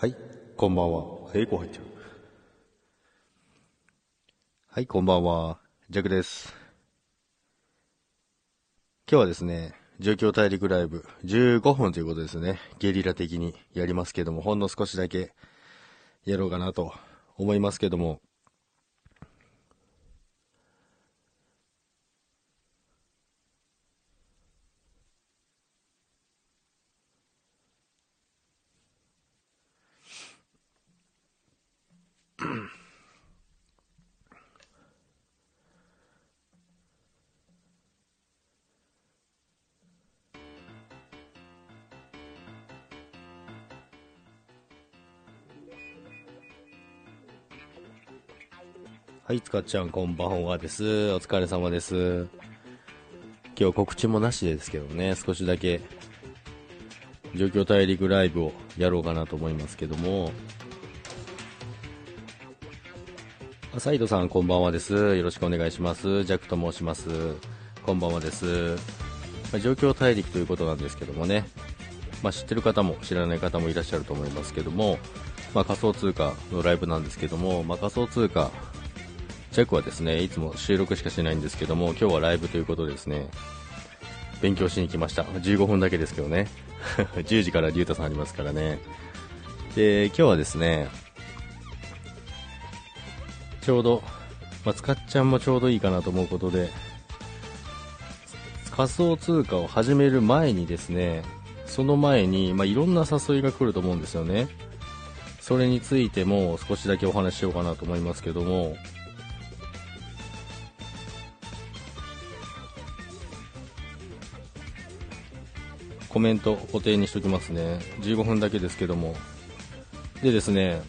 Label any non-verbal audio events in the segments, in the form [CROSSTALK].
はい、こんばんは。え、こ入っちゃう。はい、こんばんは。ジャクです。今日はですね、状況大陸ライブ15分ということですね。ゲリラ的にやりますけども、ほんの少しだけやろうかなと思いますけども、はい、つかちゃんこんばんはです。お疲れ様です。今日告知もなしですけどね、少しだけ、状況大陸ライブをやろうかなと思いますけども、あサイドさんこんばんはです。よろしくお願いします。ジャックと申します。こんばんはです。まあ、状況大陸ということなんですけどもね、まあ、知ってる方も知らない方もいらっしゃると思いますけども、まあ、仮想通貨のライブなんですけども、まあ、仮想通貨ジャックはですね、いつも収録しかしないんですけども、今日はライブということでですね、勉強しに来ました。15分だけですけどね。[LAUGHS] 10時からリュウタさんありますからね。で、今日はですね、ちょうど、まあ、つかっちゃんもちょうどいいかなと思うことで、仮想通貨を始める前にですね、その前に、まあ、いろんな誘いが来ると思うんですよね。それについても少しだけお話ししようかなと思いますけども、コメント固定にしときますね。15分だけですけども。でですね、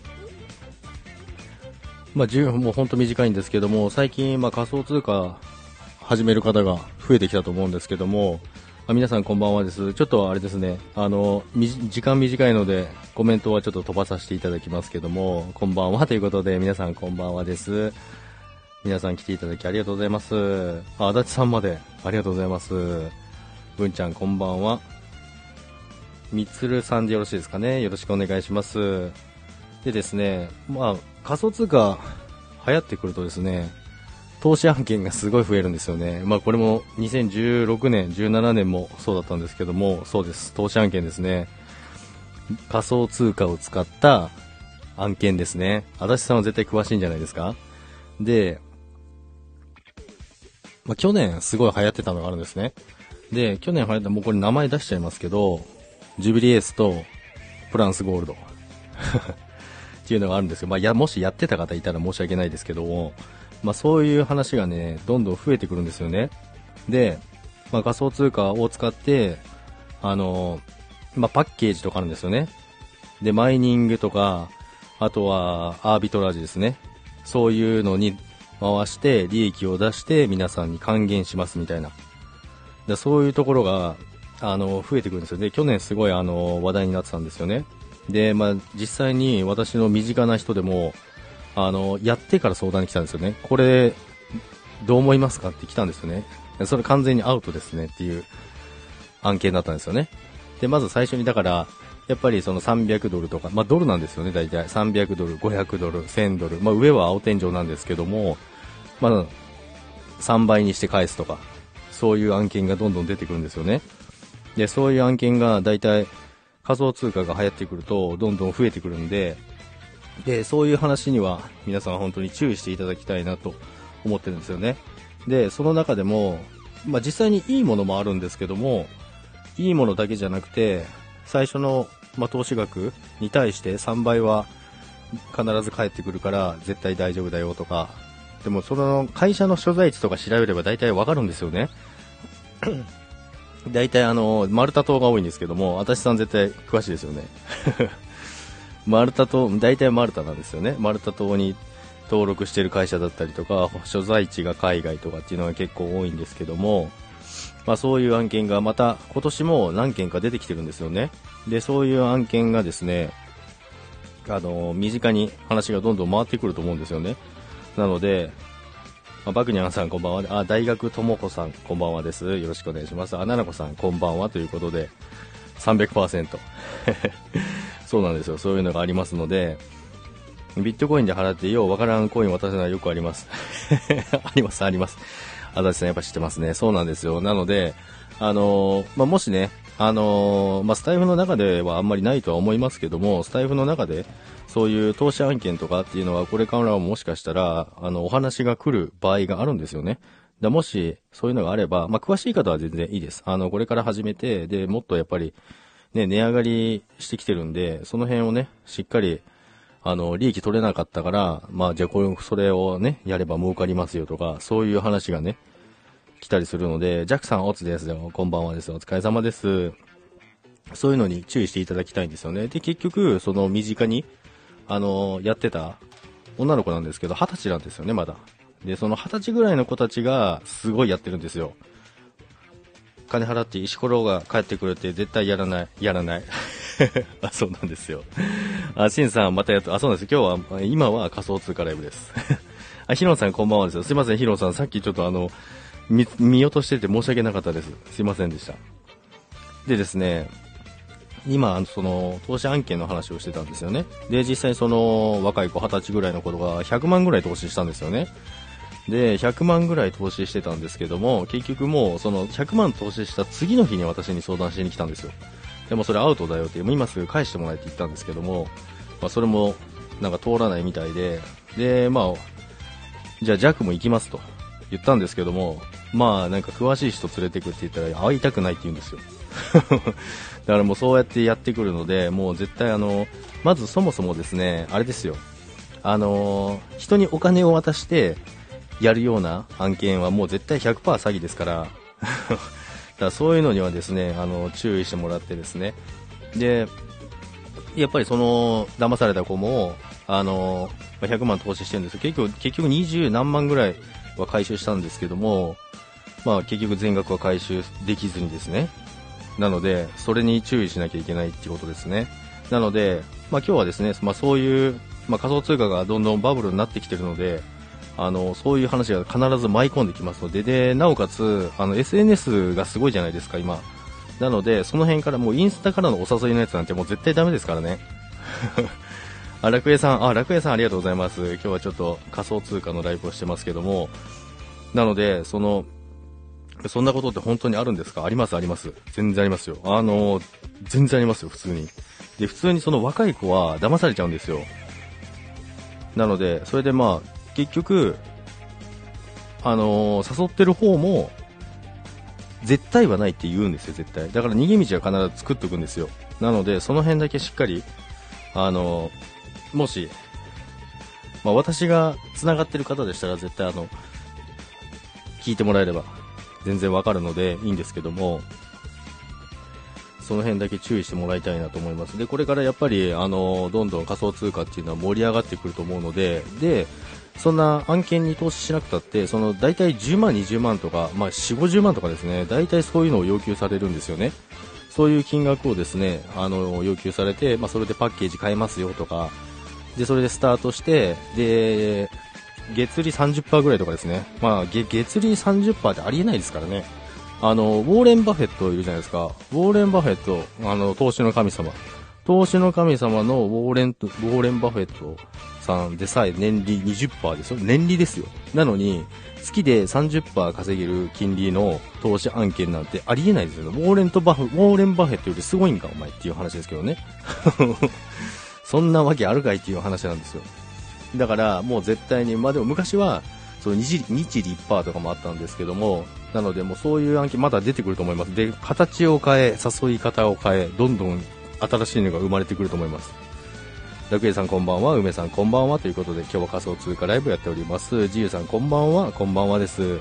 まあ、10も本当短いんですけども、最近、ま、仮想通貨始める方が増えてきたと思うんですけども、あ皆さんこんばんはです。ちょっとあれですね、あの、時間短いので、コメントはちょっと飛ばさせていただきますけども、こんばんはということで、皆さんこんばんはです。皆さん来ていただきありがとうございます。あ、足立さんまでありがとうございます。文ちゃんこんばんは。みつるさんでよろしいですかね？よろしくお願いします。でですね、まあ、仮想通貨流行ってくるとですね、投資案件がすごい増えるんですよね。まあこれも2016年、17年もそうだったんですけども、そうです。投資案件ですね。仮想通貨を使った案件ですね。足立さんは絶対詳しいんじゃないですか？で、まあ去年すごい流行ってたのがあるんですね。で、去年流行った、もうこれ名前出しちゃいますけど、ジュビリエースとプランスゴールド [LAUGHS] っていうのがあるんですけど、まあ、や、もしやってた方いたら申し訳ないですけども、まあ、そういう話がね、どんどん増えてくるんですよね。で、まあ、仮想通貨を使って、あの、まあ、パッケージとかあるんですよね。で、マイニングとか、あとはアービトラージですね。そういうのに回して利益を出して皆さんに還元しますみたいな。そういうところが、あの、増えてくるんですよ。で、去年すごいあの、話題になってたんですよね。で、まあ、実際に私の身近な人でも、あの、やってから相談に来たんですよね。これ、どう思いますかって来たんですよね。それ完全にアウトですねっていう案件だったんですよね。で、まず最初にだから、やっぱりその300ドルとか、まあドルなんですよね、大体。300ドル、500ドル、1000ドル。まあ上は青天井なんですけども、まあ、3倍にして返すとか、そういう案件がどんどん出てくるんですよね。で、そういう案件が大体仮想通貨が流行ってくるとどんどん増えてくるんで、で、そういう話には皆さん本当に注意していただきたいなと思ってるんですよね。で、その中でも、まあ、実際にいいものもあるんですけども、いいものだけじゃなくて、最初の、まあ、投資額に対して3倍は必ず返ってくるから絶対大丈夫だよとか、でもその会社の所在地とか調べれば大体わかるんですよね。大体あの、マルタ島が多いんですけども、私さん絶対詳しいですよね。マルタ島、大体マルタなんですよね。マルタ島に登録してる会社だったりとか、所在地が海外とかっていうのが結構多いんですけども、まあそういう案件がまた今年も何件か出てきてるんですよね。で、そういう案件がですね、あの、身近に話がどんどん回ってくると思うんですよね。なので、あ、バクニャンさんこんばんは。あ、大学ともこさんこんばんはです。よろしくお願いします。あ、ななこさんこんばんはということで、300%。[LAUGHS] そうなんですよ。そういうのがありますので、ビットコインで払ってようわからんコイン渡せないよくあります。[LAUGHS] あります、あります。足立さんやっぱ知ってますね。そうなんですよ。なので、あのー、まあ、もしね、あのー、まあ、スタイフの中ではあんまりないとは思いますけども、スタイフの中で、そういう投資案件とかっていうのは、これからももしかしたら、あの、お話が来る場合があるんですよね。だもし、そういうのがあれば、まあ、詳しい方は全然いいです。あの、これから始めて、で、もっとやっぱり、ね、値上がりしてきてるんで、その辺をね、しっかり、あの、利益取れなかったから、まあ、じゃあこれ、それをね、やれば儲かりますよとか、そういう話がね、来たりするので、ジャックさん、おつですよ。こんばんはです。お疲れ様です。そういうのに注意していただきたいんですよね。で、結局、その身近に、あの、やってた女の子なんですけど、二十歳なんですよね、まだ。で、その二十歳ぐらいの子たちが、すごいやってるんですよ。金払って石ころが帰ってくるって絶対やらない、やらない。[LAUGHS] あ、そうなんですよ。あ、シンさんまたやっと、あ、そうなんです今日は、今は仮想通貨ライブです。[LAUGHS] あ、ヒロンさんこんばんはですよ。すいません、ヒロンさん。さっきちょっとあの、見、見落としてて申し訳なかったです。すいませんでした。でですね、今、その、投資案件の話をしてたんですよね。で、実際その、若い子、二十歳ぐらいの子が100万ぐらい投資したんですよね。で、100万ぐらい投資してたんですけども、結局もう、その、100万投資した次の日に私に相談しに来たんですよ。でもそれアウトだよって、今すぐ返してもらえって言ったんですけども、まあ、それも、なんか通らないみたいで、で、まあ、じゃあ弱も行きますと言ったんですけども、まあ、なんか詳しい人連れてくって言ったら、会いたくないって言うんですよ。[LAUGHS] だからもうそうやってやってくるので、もう絶対あの、まずそもそもですね、あれですよ。あの人にお金を渡して、やるような案件はもう絶対100%詐欺ですから、[LAUGHS] だからそういうのにはですね、あの、注意してもらってですね。で、やっぱりその、騙された子も、あの、100万投資してるんです結局、結局20何万ぐらいは回収したんですけども、まあ結局全額は回収できずにですね。なので、それに注意しなきゃいけないってことですね。なので、まあ今日はですね、まあそういう、まあ仮想通貨がどんどんバブルになってきてるので、あの、そういう話が必ず舞い込んできますので、で、なおかつ、あの、SNS がすごいじゃないですか、今。なので、その辺からもうインスタからのお誘いのやつなんてもう絶対ダメですからね。あ、楽江さん、あ、楽江さんありがとうございます。今日はちょっと仮想通貨のライブをしてますけども、なので、その、そんなことって本当にあるんですか？ありますあります。全然ありますよ。あの、全然ありますよ、普通に。で、普通にその若い子は騙されちゃうんですよ。なので、それでまあ、結局、あのー、誘ってる方も、絶対はないって言うんですよ、絶対。だから逃げ道は必ず作っておくんですよ。なので、その辺だけしっかり、あのー、もし、まあ、私が繋がってる方でしたら絶対あの、聞いてもらえれば全然わかるのでいいんですけども、その辺だけ注意してもらいたいなと思います。で、これからやっぱり、あの、どんどん仮想通貨っていうのは盛り上がってくると思うので、で、そんな案件に投資しなくたって、その大体10万、20万とか、まあ4、50万とかですね、大体そういうのを要求されるんですよね。そういう金額をですね、あの、要求されて、まあそれでパッケージ買えますよとか、で、それでスタートして、で、月利30%ぐらいとかですね。まあ、月利30%ってありえないですからね。あの、ウォーレン・バフェットいるじゃないですか。ウォーレン・バフェット、あの、投資の神様。投資の神様のウォーレン、ウォーレン・バフェットさんでさえ年利20%ですよ。年利ですよ。なのに、月で30%稼げる金利の投資案件なんてありえないですよ。ウォーレンとバフ、ウォーレン・バフェットよりすごいんか、お前っていう話ですけどね。そんなわけあるかいっていう話なんですよ。だから、もう絶対に、まあでも昔は、その日日利1%とかもあったんですけども、なのでもうそういう案件まだ出てくると思います。で、形を変え、誘い方を変え、どんどん新しいのが生まれてくると思います。楽園さんこんばんは、梅さんこんばんはということで今日は仮想通貨ライブやっております。自由さんこんばんは、こんばんはです。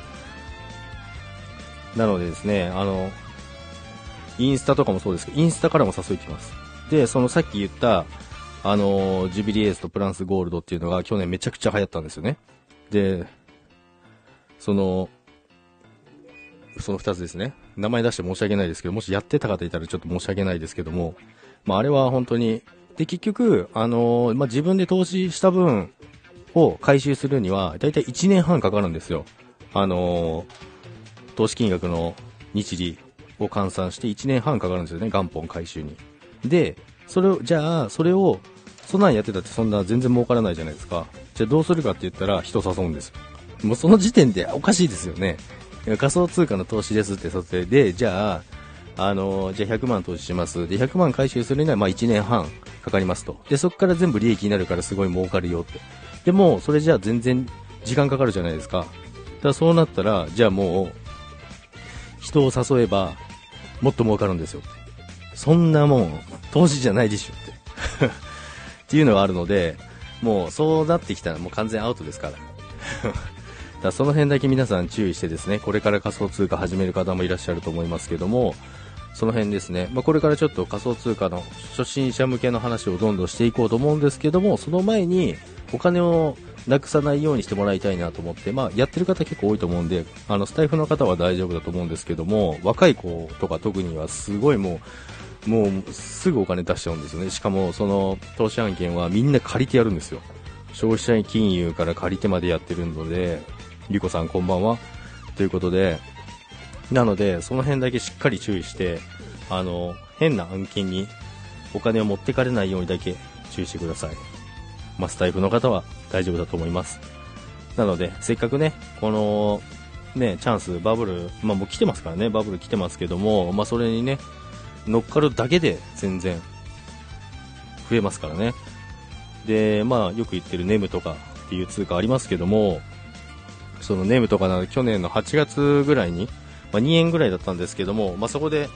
なのでですね、あの、インスタとかもそうですけど、インスタからも誘いきます。で、そのさっき言った、あの、ジュビリーエースとプランスゴールドっていうのが去年めちゃくちゃ流行ったんですよね。で、その、その二つですね。名前出して申し訳ないですけど、もしやってた方いたらちょっと申し訳ないですけども、まあ、あれは本当に、で、結局、あのー、まあ、自分で投資した分を回収するには、だいたい1年半かかるんですよ。あのー、投資金額の日利を換算して1年半かかるんですよね、元本回収に。で、それを、じゃあ、それを、そんなんやってたってそんな全然儲からないじゃないですか。じゃあどうするかって言ったら人誘うんです。もうその時点でおかしいですよね。仮想通貨の投資ですって撮影で、じゃあ、あのじゃあ100万投資します。で、100万回収するには、まあ1年半かかりますと。で、そこから全部利益になるからすごい儲かるよって。でも、それじゃあ全然時間かかるじゃないですか。だからそうなったら、じゃあもう、人を誘えば、もっと儲かるんですよ。そんなもん、投資じゃないでしょって。っていうのがあるので、もうそうなってきたらもう完全アウトですから。[LAUGHS] だその辺だけ皆さん注意してですね、これから仮想通貨始める方もいらっしゃると思いますけども、その辺ですね、まあ、これからちょっと仮想通貨の初心者向けの話をどんどんしていこうと思うんですけども、その前にお金をなくさないようにしてもらいたいなと思って、まあ、やってる方結構多いと思うんで、あの、スタイフの方は大丈夫だと思うんですけども、若い子とか特にはすごいもう、もうすぐお金出しちゃうんですよね。しかも、その投資案件はみんな借りてやるんですよ。消費者金融から借りてまでやってるので、リコさんこんばんは。ということで、なので、その辺だけしっかり注意して、あの、変な案件にお金を持ってかれないようにだけ注意してください。ま、スタイフの方は大丈夫だと思います。なので、せっかくね、この、ね、チャンス、バブル、まあもう来てますからね、バブル来てますけども、まあそれにね、乗っかるだけで全然増えますからね。で、まあよく言ってるネムとかっていう通貨ありますけども、そのネムとかな去年の8月ぐらいに、まあ、2円ぐらいだったんですけども、まあ、そこで、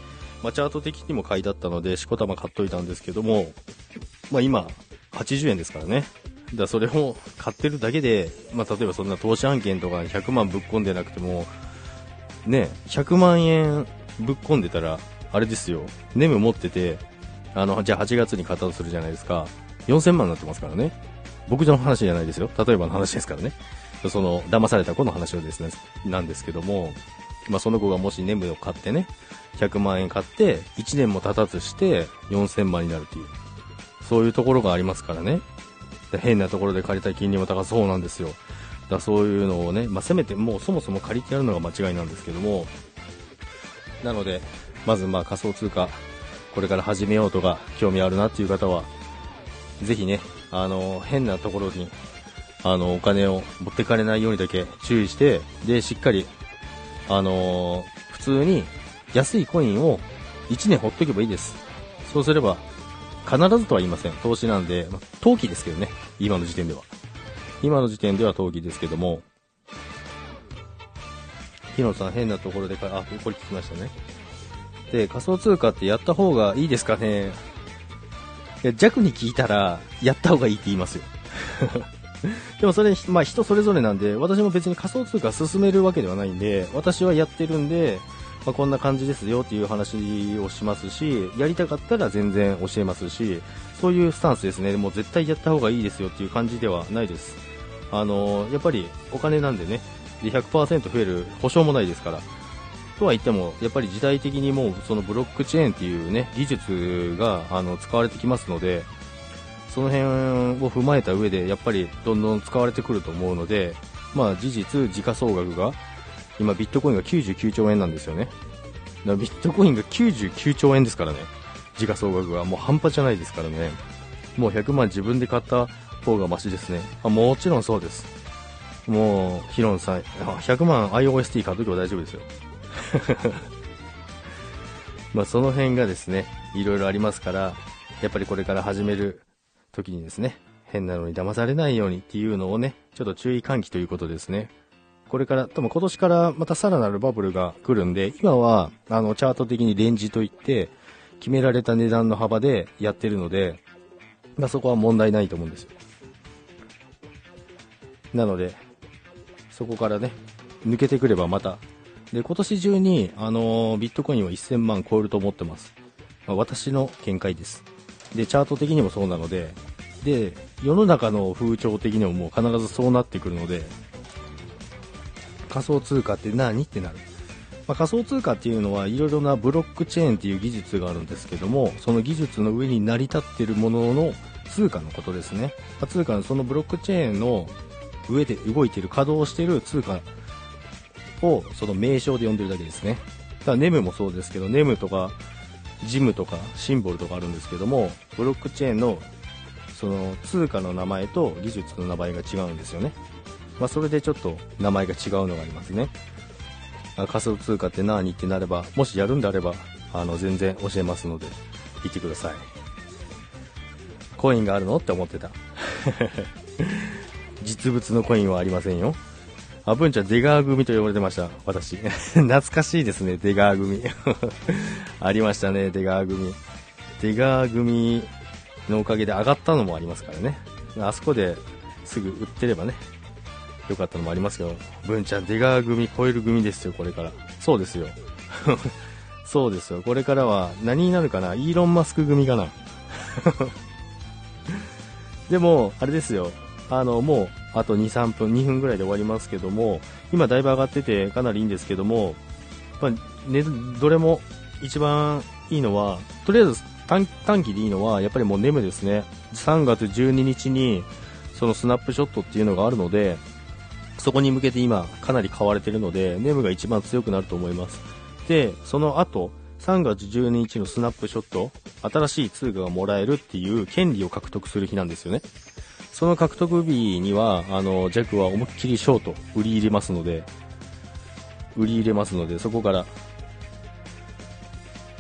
まあ、チャート的にも買いだったので、しこたま買っといたんですけども、まあ、今、80円ですからね。だそれを買ってるだけで、まあ、例えばそんな投資案件とか100万ぶっ込んでなくても、ね、100万円ぶっ込んでたら、あれですよ、ネム持ってて、あの、じゃあ8月に買ったとするじゃないですか。4000万になってますからね。僕の話じゃないですよ。例えばの話ですからね。その、騙された子の話をですね、なんですけども、まあ、その子がもしネムを買ってね、100万円買って、1年も経たずして4000万になるっていう。そういうところがありますからね。変なところで借りたい金利も高そうなんですよ。だそういうのをね、まあ、せめてもうそもそも借りてやるのが間違いなんですけども、なので、まずまあ仮想通貨、これから始めようとか興味あるなっていう方は、ぜひね、あの、変なところに、あの、お金を持ってかれないようにだけ注意して、で、しっかり、あの普通に安いコインを1年ほっとけばいいです。そうすれば、必ずとは言いません。投資なんで、ま投機ですけどね。今の時点では。今の時点では投機ですけども、ヒロさん変なところでか、あ、これ聞きましたね。で、仮想通貨ってやった方がいいですかね？いや弱に聞いたら、やった方がいいって言いますよ。[LAUGHS] でもそれ、まあ人それぞれなんで、私も別に仮想通貨進めるわけではないんで、私はやってるんで、まあ、こんな感じですよっていう話をしますし、やりたかったら全然教えますし、そういうスタンスですね、もう絶対やった方がいいですよっていう感じではないです。あのやっぱりお金なんでね、で100%増える保証もないですから。とは言っても、やっぱり時代的にもうそのブロックチェーンっていうね、技術があの使われてきますので、その辺を踏まえた上で、やっぱりどんどん使われてくると思うので、まあ事実、時価総額が今ビットコインが99兆円なんですよね。だビットコインが99兆円ですからね。時価総額がもう半端じゃないですからね。もう100万自分で買った方がマシですね。あもちろんそうです。もう、ヒロンさん、100万 iOST 買うときは大丈夫ですよ。[LAUGHS] まあその辺がですね、いろいろありますから、やっぱりこれから始める時にですね、変なのに騙されないようにっていうのをね、ちょっと注意喚起ということですね。これから、多分今年からまたさらなるバブルが来るんで、今は、あの、チャート的にレンジといって、決められた値段の幅でやってるので、まあ、そこは問題ないと思うんですよ。なので、そこからね、抜けてくればまた、で、今年中に、あのー、ビットコインは1000万超えると思ってます。まあ、私の見解です。で、チャート的にもそうなので、で、世の中の風潮的にももう必ずそうなってくるので、仮想通貨って何ってなる。まあ、仮想通貨っていうのはいろいろなブロックチェーンっていう技術があるんですけども、その技術の上に成り立ってるものの通貨のことですね。まあ、通貨のそのブロックチェーンの上で動いてる、稼働してる通貨をその名称で呼んでるだけですね。だからネムもそうですけど、ネムとか、ジムとかシンボルとかあるんですけども、ブロックチェーンのその通貨の名前と技術の名前が違うんですよね。まあ、それでちょっと名前が違うのがありますね。あ仮想通貨って何ってなれば、もしやるんであれば、あの、全然教えますので、言ってください。コインがあるの？って思ってた。[LAUGHS] 実物のコインはありませんよ。あ、文ちゃん、出川組と呼ばれてました。私。[LAUGHS] 懐かしいですね、出川組。[LAUGHS] ありましたね、出川組。出川組のおかげで上がったのもありますからね。あそこですぐ売ってればね、良かったのもありますけど、文ちゃん、出川組超える組ですよ、これから。そうですよ。[LAUGHS] そうですよ。これからは何になるかな？イーロン・マスク組かな？でも、あれですよ。あの、もう、あと2、3分、2分ぐらいで終わりますけども、今だいぶ上がっててかなりいいんですけども、まあ、ね、どれも一番いいのは、とりあえず短短期でいいのは、やっぱりもうネムですね。3月12日に、そのスナップショットっていうのがあるので、そこに向けて今、かなり買われてるので、ネムが一番強くなると思います。で、その後、3月12日のスナップショット、新しい通貨がもらえるっていう権利を獲得する日なんですよね。その獲得日には、あの、ジャックは思いっきりショート、売り入れますので、売り入れますので、そこから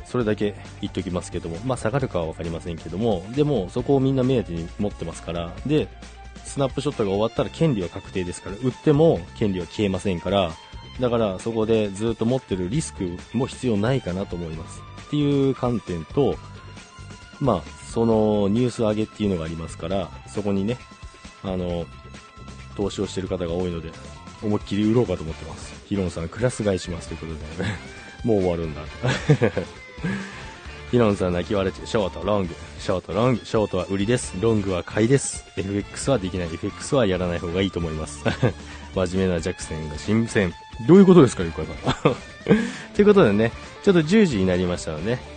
それだけ言っときますけども、まあ、下がるかは分かりませんけども、でもそこをみんな目当てに持ってますから、で、スナップショットが終わったら権利は確定ですから、売っても権利は消えませんから、だからそこでずっと持ってるリスクも必要ないかなと思います。っていう観点と、まあ、そのニュース上げっていうのがありますから、そこにね、あの、投資をしてる方が多いので、思いっきり売ろうかと思ってます。ヒロンさん、クラス買いしますということで、ね、[LAUGHS] もう終わるんだ。[LAUGHS] ヒロンさん泣き笑いショート、ロング、ショート、ロング、ショートは売りです。ロングは買いです。FX はできない。FX はやらない方がいいと思います。[LAUGHS] 真面目なジャクセンが新鮮。どういうことですか、ゆかさん。ということでね、ちょっと10時になりましたので、ね、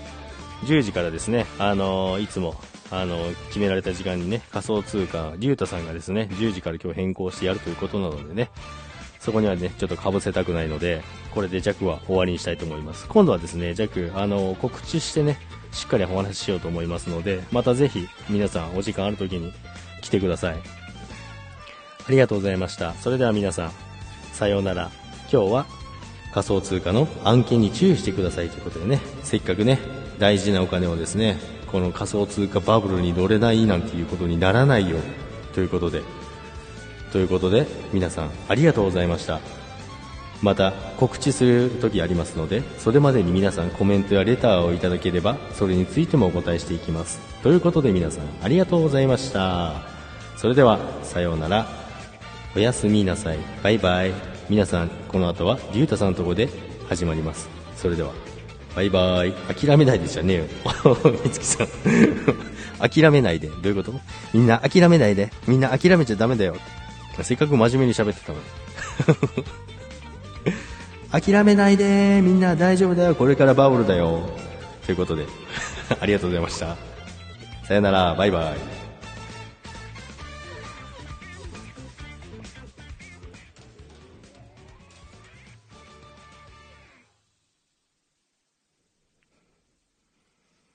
10時からですね、あの、いつも、あの、決められた時間にね、仮想通貨、リュウタさんがですね、10時から今日変更してやるということなのでね、そこにはね、ちょっと被せたくないので、これで弱は終わりにしたいと思います。今度はですね、弱、あの、告知してね、しっかりお話ししようと思いますので、またぜひ皆さんお時間ある時に来てください。ありがとうございました。それでは皆さん、さようなら。今日は仮想通貨の案件に注意してくださいということでね、せっかくね、大事なお金をですね、この仮想通貨バブルに乗れないなんていうことにならないようにということで、ということで皆さんありがとうございました。また告知する時ありますのでそれまでに皆さんコメントやレターをいただければそれについてもお答えしていきます。ということで皆さんありがとうございました。それではさようなら。おやすみなさい。バイバイ。皆さんこの後は竜太さんのとこで始まります。それでは。バイバイ。諦めないでじゃね。えよみつきさん。[LAUGHS] 諦めないで。どういうこと？みんな諦めないで。みんな諦めちゃダメだよ。せっかく真面目に喋ってたのに。[LAUGHS] 諦めないで。みんな大丈夫だよ。これからバブルだよ。ということで。[LAUGHS] ありがとうございました。さよなら。バイバイ。